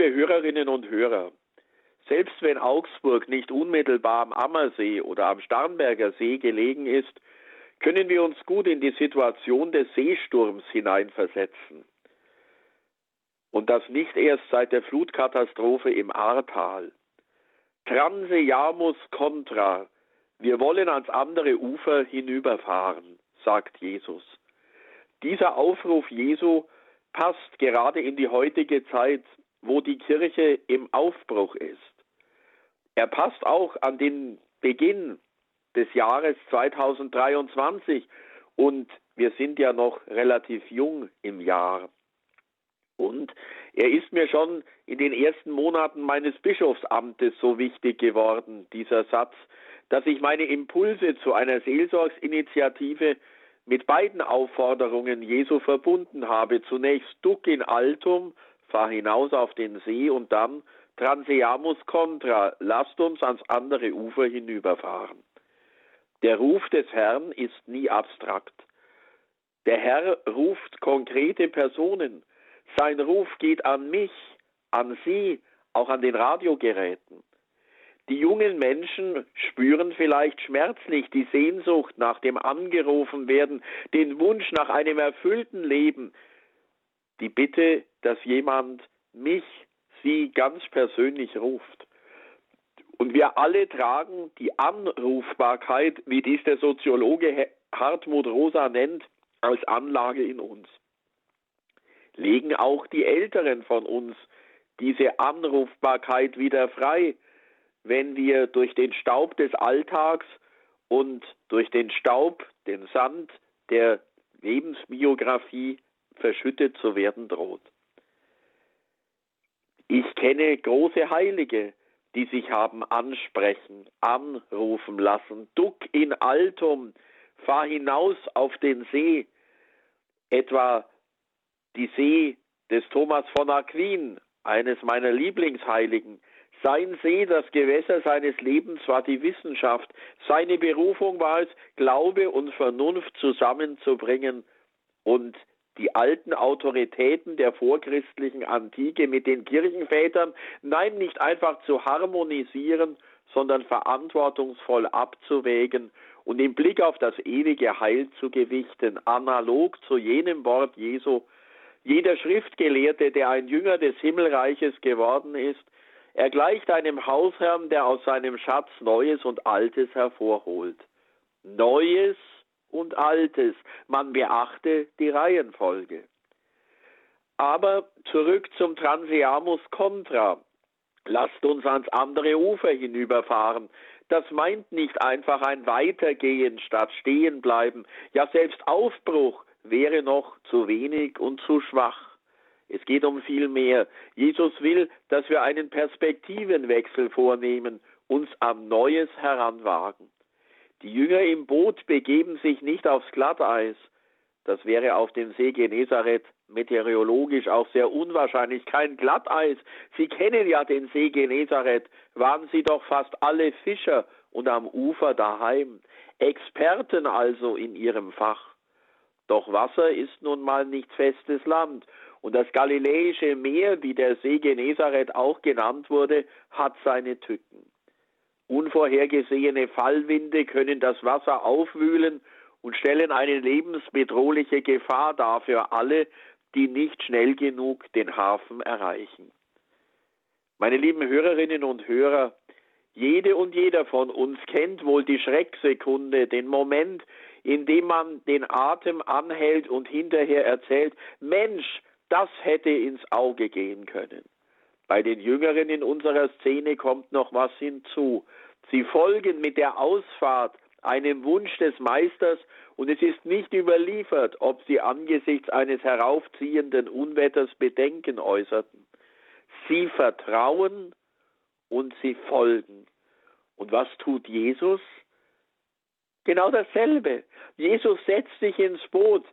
Liebe Hörerinnen und Hörer, selbst wenn Augsburg nicht unmittelbar am Ammersee oder am Starnberger See gelegen ist, können wir uns gut in die Situation des Seesturms hineinversetzen. Und das nicht erst seit der Flutkatastrophe im Ahrtal. Transeamus contra, wir wollen ans andere Ufer hinüberfahren, sagt Jesus. Dieser Aufruf Jesu passt gerade in die heutige Zeit, wo die Kirche im Aufbruch ist. Er passt auch an den Beginn des Jahres 2023 und wir sind ja noch relativ jung im Jahr. Und er ist mir schon in den ersten Monaten meines Bischofsamtes so wichtig geworden, dieser Satz, dass ich meine Impulse zu einer Seelsorgsinitiative mit beiden Aufforderungen Jesu verbunden habe. Zunächst Duc in Altum, fahr hinaus auf den See und dann Transeamus contra, lasst uns ans andere Ufer hinüberfahren. Der Ruf des Herrn ist nie abstrakt. Der Herr ruft konkrete Personen. Sein Ruf geht an mich, an Sie, auch an den Radiogeräten. Die jungen Menschen spüren vielleicht schmerzlich die Sehnsucht nach dem angerufen werden, den Wunsch nach einem erfüllten Leben, die Bitte, dass jemand mich sie ganz persönlich ruft. Und wir alle tragen die Anrufbarkeit, wie dies der Soziologe Hartmut Rosa nennt, als Anlage in uns. Legen auch die Älteren von uns diese Anrufbarkeit wieder frei, wenn wir durch den Staub des Alltags und durch den Staub, den Sand der Lebensbiografie verschüttet zu werden droht. Ich kenne große Heilige, die sich haben ansprechen, anrufen lassen. Duck in Altum, fahr hinaus auf den See, etwa die See des Thomas von Aquin, eines meiner Lieblingsheiligen. Sein See, das Gewässer seines Lebens, war die Wissenschaft. Seine Berufung war es, Glaube und Vernunft zusammenzubringen und die alten Autoritäten der vorchristlichen Antike mit den Kirchenvätern, nein, nicht einfach zu harmonisieren, sondern verantwortungsvoll abzuwägen und den Blick auf das ewige Heil zu gewichten, analog zu jenem Wort Jesu. Jeder Schriftgelehrte, der ein Jünger des Himmelreiches geworden ist, er gleicht einem Hausherrn, der aus seinem Schatz Neues und Altes hervorholt. Neues und Altes. Man beachte die Reihenfolge. Aber zurück zum Transeamus Contra. Lasst uns ans andere Ufer hinüberfahren. Das meint nicht einfach ein Weitergehen statt Stehenbleiben. Ja, selbst Aufbruch wäre noch zu wenig und zu schwach. Es geht um viel mehr. Jesus will, dass wir einen Perspektivenwechsel vornehmen, uns am Neues heranwagen. Die Jünger im Boot begeben sich nicht aufs Glatteis. Das wäre auf dem See Genezareth meteorologisch auch sehr unwahrscheinlich. Kein Glatteis. Sie kennen ja den See Genezareth. Waren sie doch fast alle Fischer und am Ufer daheim. Experten also in ihrem Fach. Doch Wasser ist nun mal nicht festes Land. Und das Galiläische Meer, wie der See Genezareth auch genannt wurde, hat seine Tücken. Unvorhergesehene Fallwinde können das Wasser aufwühlen und stellen eine lebensbedrohliche Gefahr dar für alle, die nicht schnell genug den Hafen erreichen. Meine lieben Hörerinnen und Hörer, jede und jeder von uns kennt wohl die Schrecksekunde, den Moment, in dem man den Atem anhält und hinterher erzählt, Mensch, das hätte ins Auge gehen können. Bei den Jüngeren in unserer Szene kommt noch was hinzu. Sie folgen mit der Ausfahrt einem Wunsch des Meisters und es ist nicht überliefert, ob sie angesichts eines heraufziehenden Unwetters Bedenken äußerten. Sie vertrauen und sie folgen. Und was tut Jesus? Genau dasselbe. Jesus setzt sich ins Boot.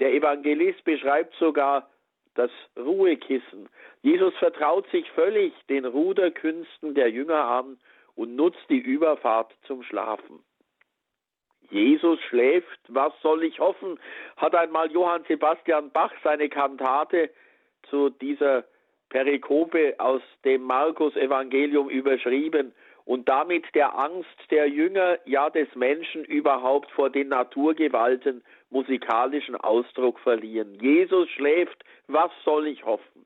Der Evangelist beschreibt sogar das Ruhekissen. Jesus vertraut sich völlig den Ruderkünsten der Jünger an und nutzt die Überfahrt zum Schlafen. Jesus schläft, was soll ich hoffen, hat einmal Johann Sebastian Bach seine Kantate zu dieser Perikope aus dem Markus-Evangelium überschrieben und damit der Angst der Jünger, ja des Menschen überhaupt vor den Naturgewalten musikalischen Ausdruck verliehen. Jesus schläft, was soll ich hoffen?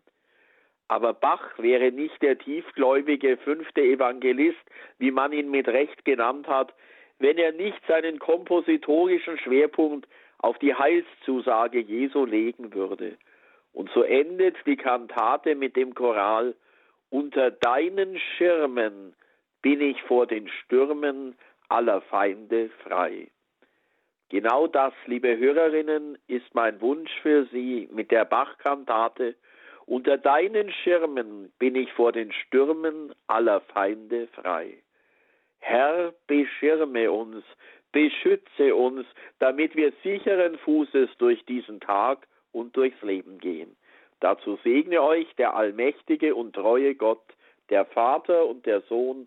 Aber Bach wäre nicht der tiefgläubige fünfte Evangelist, wie man ihn mit Recht genannt hat, wenn er nicht seinen kompositorischen Schwerpunkt auf die Heilszusage Jesu legen würde. Und so endet die Kantate mit dem Choral Unter deinen Schirmen bin ich vor den Stürmen aller Feinde frei. Genau das, liebe Hörerinnen, ist mein Wunsch für Sie mit der Bachkantate. Unter deinen Schirmen bin ich vor den Stürmen aller Feinde frei. Herr, beschirme uns, beschütze uns, damit wir sicheren Fußes durch diesen Tag und durchs Leben gehen. Dazu segne euch der allmächtige und treue Gott, der Vater und der Sohn